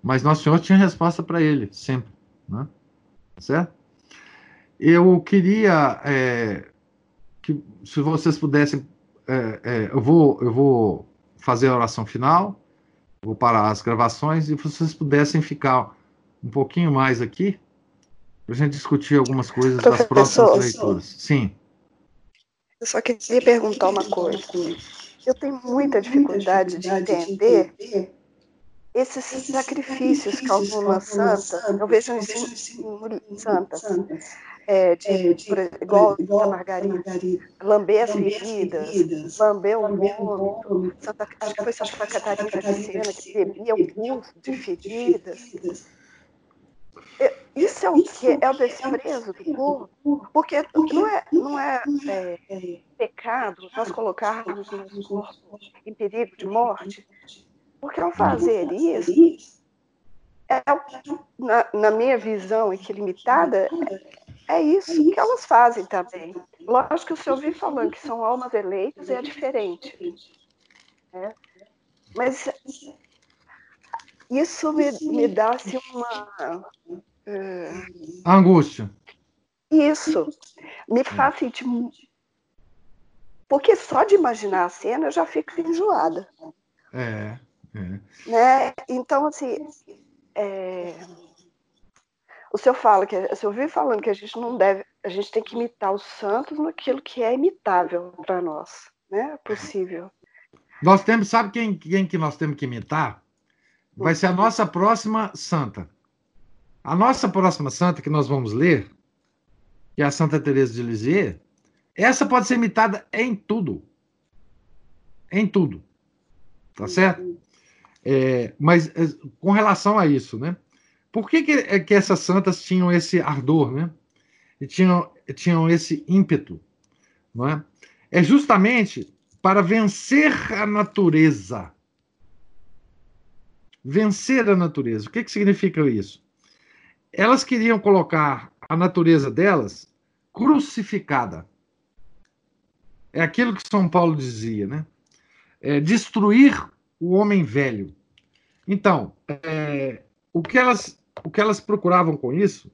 mas Nosso Senhor tinha resposta para ele sempre, né? Certo? Eu queria é, que, se vocês pudessem, é, é, eu vou, eu vou fazer a oração final, vou parar as gravações e vocês pudessem ficar um pouquinho mais aqui para a gente discutir algumas coisas Professor, das próximas leituras. Sim. Eu só queria perguntar uma coisa. Eu tenho muita dificuldade de entender esses sacrifícios que algumas santas, eu vejo em santas, é, de, é, de, por, igual, igual a Margarida, Margarida, lamber as feridas, lamber o vômito, Santa, acho que foi Santa Catarina de Sena que bebia o pulso de feridas. Isso é o que? É o desprezo do corpo? Porque não é, não é, é, é pecado nós colocarmos o corpo em perigo de morte? Porque ao fazer isso, é, na, na minha visão aqui limitada, é isso que elas fazem também. Lógico que o senhor vive falando que são almas eleitas é diferente. Né? Mas isso me, me dá assim, uma. Uh, Angústia. Isso. Me é. faz sentir. Porque só de imaginar a cena eu já fico enjoada. É. é. Né? Então, assim. É o senhor fala que o senhor vive falando que a gente não deve, a gente tem que imitar os santos naquilo que é imitável para nós, né? É possível. Nós temos, sabe quem, quem que nós temos que imitar? Vai ser a nossa próxima santa. A nossa próxima santa que nós vamos ler, que é a Santa Teresa de Lisieux, essa pode ser imitada em tudo. Em tudo. Tá certo? É, mas é, com relação a isso, né? Por que, que, é que essas santas tinham esse ardor, né? E tinham, tinham esse ímpeto, não é? É justamente para vencer a natureza. Vencer a natureza. O que, que significa isso? Elas queriam colocar a natureza delas crucificada. É aquilo que São Paulo dizia, né? É destruir o homem velho. Então, é, o que elas o que elas procuravam com isso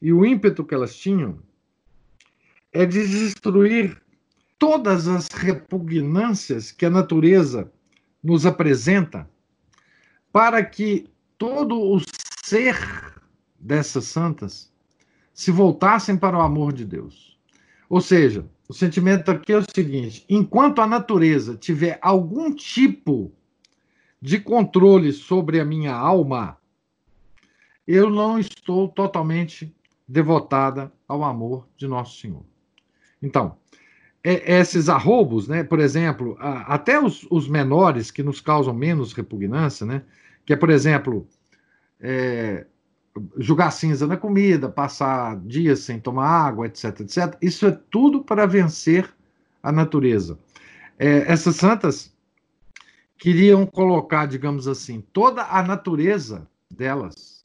e o ímpeto que elas tinham é de destruir todas as repugnâncias que a natureza nos apresenta, para que todo o ser dessas santas se voltassem para o amor de Deus. Ou seja, o sentimento aqui é o seguinte: enquanto a natureza tiver algum tipo de controle sobre a minha alma, eu não estou totalmente devotada ao amor de Nosso Senhor. Então, é, esses arrobos, né, por exemplo, a, até os, os, menores que nos causam menos repugnância, né, que é, por exemplo, é, jogar cinza na comida, passar dias sem tomar água, etc, etc. Isso é tudo para vencer a natureza. É, essas santas queriam colocar, digamos assim, toda a natureza delas,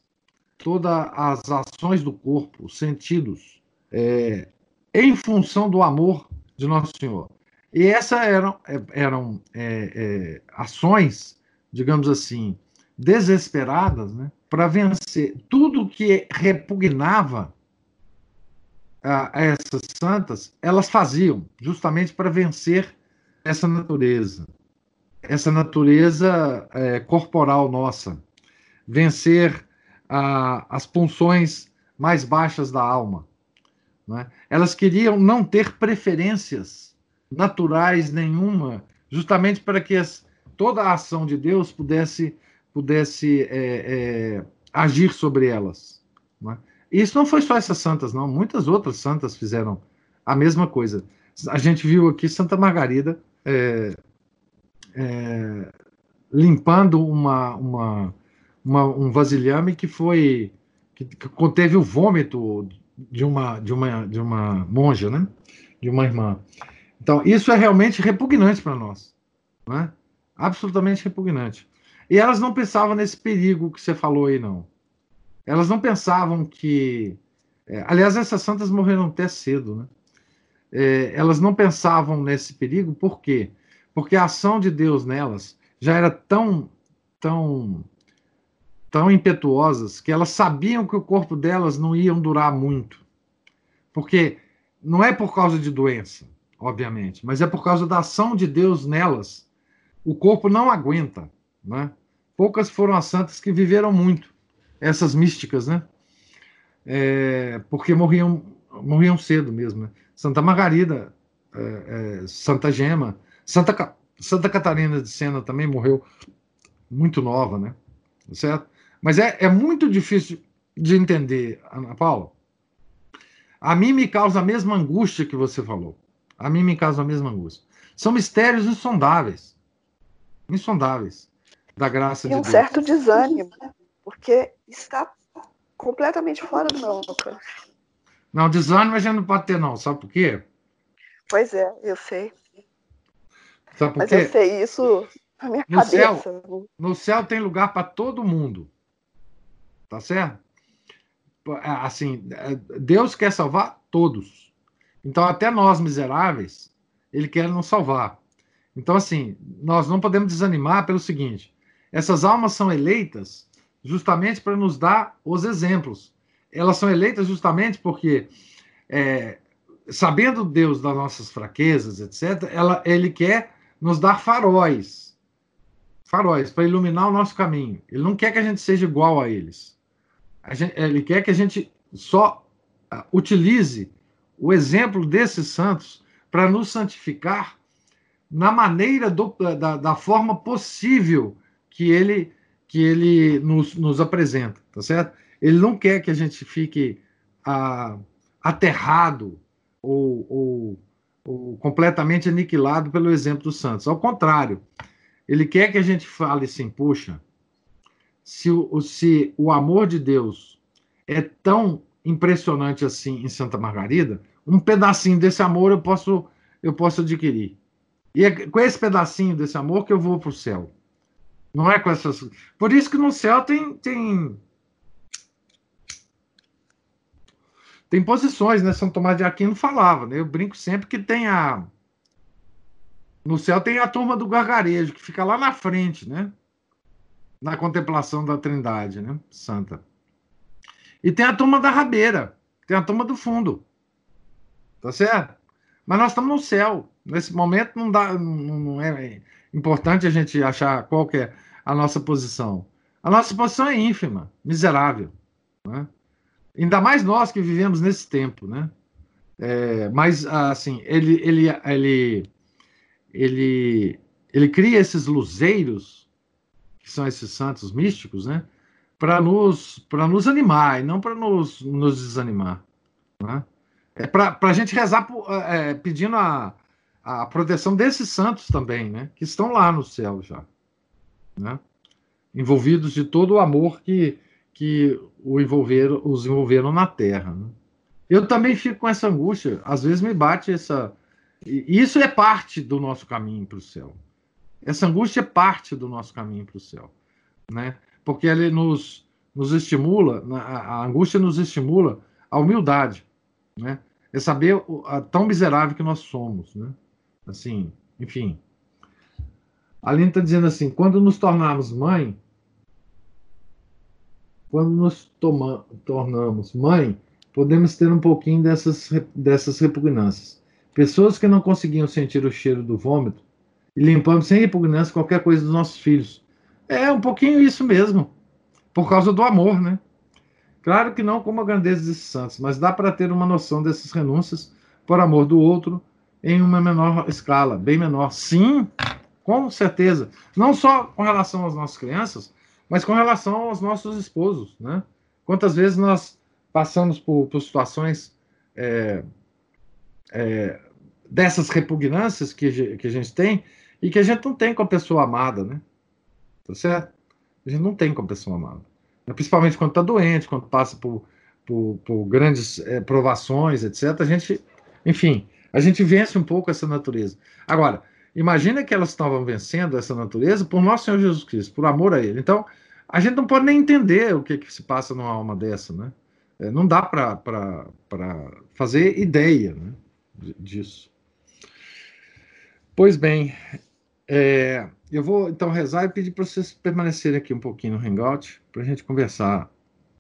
todas as ações do corpo, os sentidos, é, em função do amor de Nosso Senhor. E essas eram, é, eram é, é, ações, digamos assim, desesperadas, né, para vencer tudo que repugnava a, a essas santas, elas faziam justamente para vencer essa natureza, essa natureza é, corporal nossa, vencer a, as punções mais baixas da alma. Né? Elas queriam não ter preferências naturais nenhuma, justamente para que as, toda a ação de Deus pudesse pudesse é, é, agir sobre elas. Não é? E isso não foi só essas santas, não. Muitas outras santas fizeram a mesma coisa. A gente viu aqui Santa Margarida é, é, limpando uma, uma, uma, um vasilhame que foi que, que conteve o vômito de uma de uma de uma monja, né? De uma irmã. Então isso é realmente repugnante para nós, não é? Absolutamente repugnante. E elas não pensavam nesse perigo que você falou aí, não. Elas não pensavam que. É, aliás, essas santas morreram até cedo, né? É, elas não pensavam nesse perigo, por quê? Porque a ação de Deus nelas já era tão, tão, tão impetuosas que elas sabiam que o corpo delas não iam durar muito. Porque não é por causa de doença, obviamente, mas é por causa da ação de Deus nelas. O corpo não aguenta. Né? Poucas foram as santas que viveram muito, essas místicas, né? É, porque morriam, morriam cedo mesmo. Né? Santa Margarida, é, é, Santa Gema, Santa, Santa Catarina de Sena também morreu muito nova, né? Certo? Mas é, é muito difícil de entender, Ana Paula. A mim me causa a mesma angústia que você falou. A mim me causa a mesma angústia. São mistérios insondáveis. Insondáveis da graça e de um Deus. certo desânimo, porque está completamente fora do meu alcance. Não, desânimo a gente não pode ter, não. Sabe por quê? Pois é, eu sei. Sabe por Mas quê? eu sei isso na minha No cabeça. céu, no céu tem lugar para todo mundo. Tá certo? Assim, Deus quer salvar todos. Então, até nós miseráveis, Ele quer nos salvar. Então, assim, nós não podemos desanimar pelo seguinte: essas almas são eleitas justamente para nos dar os exemplos. Elas são eleitas justamente porque, é, sabendo Deus das nossas fraquezas, etc., ela, ele quer nos dar faróis faróis para iluminar o nosso caminho. Ele não quer que a gente seja igual a eles. A gente, ele quer que a gente só uh, utilize o exemplo desses santos para nos santificar na maneira do, da, da forma possível que ele que ele nos, nos apresenta, tá certo? Ele não quer que a gente fique ah, aterrado ou, ou, completamente aniquilado pelo exemplo dos santos. Ao contrário, ele quer que a gente fale assim, puxa, se o, se o amor de Deus é tão impressionante assim em Santa Margarida, um pedacinho desse amor eu posso eu posso adquirir. E é com esse pedacinho desse amor que eu vou para o céu. Não é com essas. Por isso que no céu tem. tem... Tem posições, né? São Tomás de Aquino falava, né? Eu brinco sempre que tem a. No céu tem a turma do gargarejo, que fica lá na frente, né? Na contemplação da Trindade, né? Santa. E tem a turma da rabeira, tem a turma do fundo. Tá certo? Mas nós estamos no céu. Nesse momento não dá, não, é importante a gente achar qual é a nossa posição. A nossa posição é ínfima, miserável. Né? Ainda mais nós que vivemos nesse tempo, né? É, mas assim, ele, ele, ele, ele, ele cria esses luzeiros, que são esses santos místicos, né? Para nos, nos animar e não para nos, nos desanimar. Né? É para a gente rezar é, pedindo a, a proteção desses santos também, né? Que estão lá no céu já. Né? Envolvidos de todo o amor que, que o envolveram, os envolveram na Terra. Né? Eu também fico com essa angústia. Às vezes me bate essa. Isso é parte do nosso caminho para o céu. Essa angústia é parte do nosso caminho para o céu, né? Porque ele nos, nos estimula, a angústia nos estimula a humildade, né? É saber a tão miserável que nós somos, né? Assim, enfim. A Aline está dizendo assim: quando nos tornarmos mãe, quando nos toma, tornamos mãe, podemos ter um pouquinho dessas, dessas repugnâncias. Pessoas que não conseguiam sentir o cheiro do vômito e limpamos sem repugnância qualquer coisa dos nossos filhos. É um pouquinho isso mesmo, por causa do amor, né? Claro que não como a grandeza desses santos, mas dá para ter uma noção dessas renúncias por amor do outro em uma menor escala, bem menor. Sim, com certeza. Não só com relação às nossas crianças, mas com relação aos nossos esposos, né? Quantas vezes nós passamos por, por situações é, é, dessas repugnâncias que, que a gente tem e que a gente não tem com a pessoa amada, né? Tá certo? A gente não tem com a pessoa amada. Principalmente quando está doente, quando passa por, por, por grandes é, provações, etc. A gente, enfim, a gente vence um pouco essa natureza. Agora, imagina que elas estavam vencendo essa natureza por nosso Senhor Jesus Cristo, por amor a Ele. Então, a gente não pode nem entender o que, que se passa numa alma dessa, né? É, não dá para fazer ideia né, disso. Pois bem, é, eu vou então rezar e pedir para vocês permanecerem aqui um pouquinho no Hangout para a gente conversar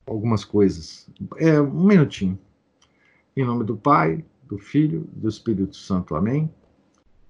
algumas coisas. É, um minutinho. Em nome do Pai, do Filho, do Espírito Santo. Amém.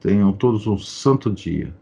Tenham todos um santo dia.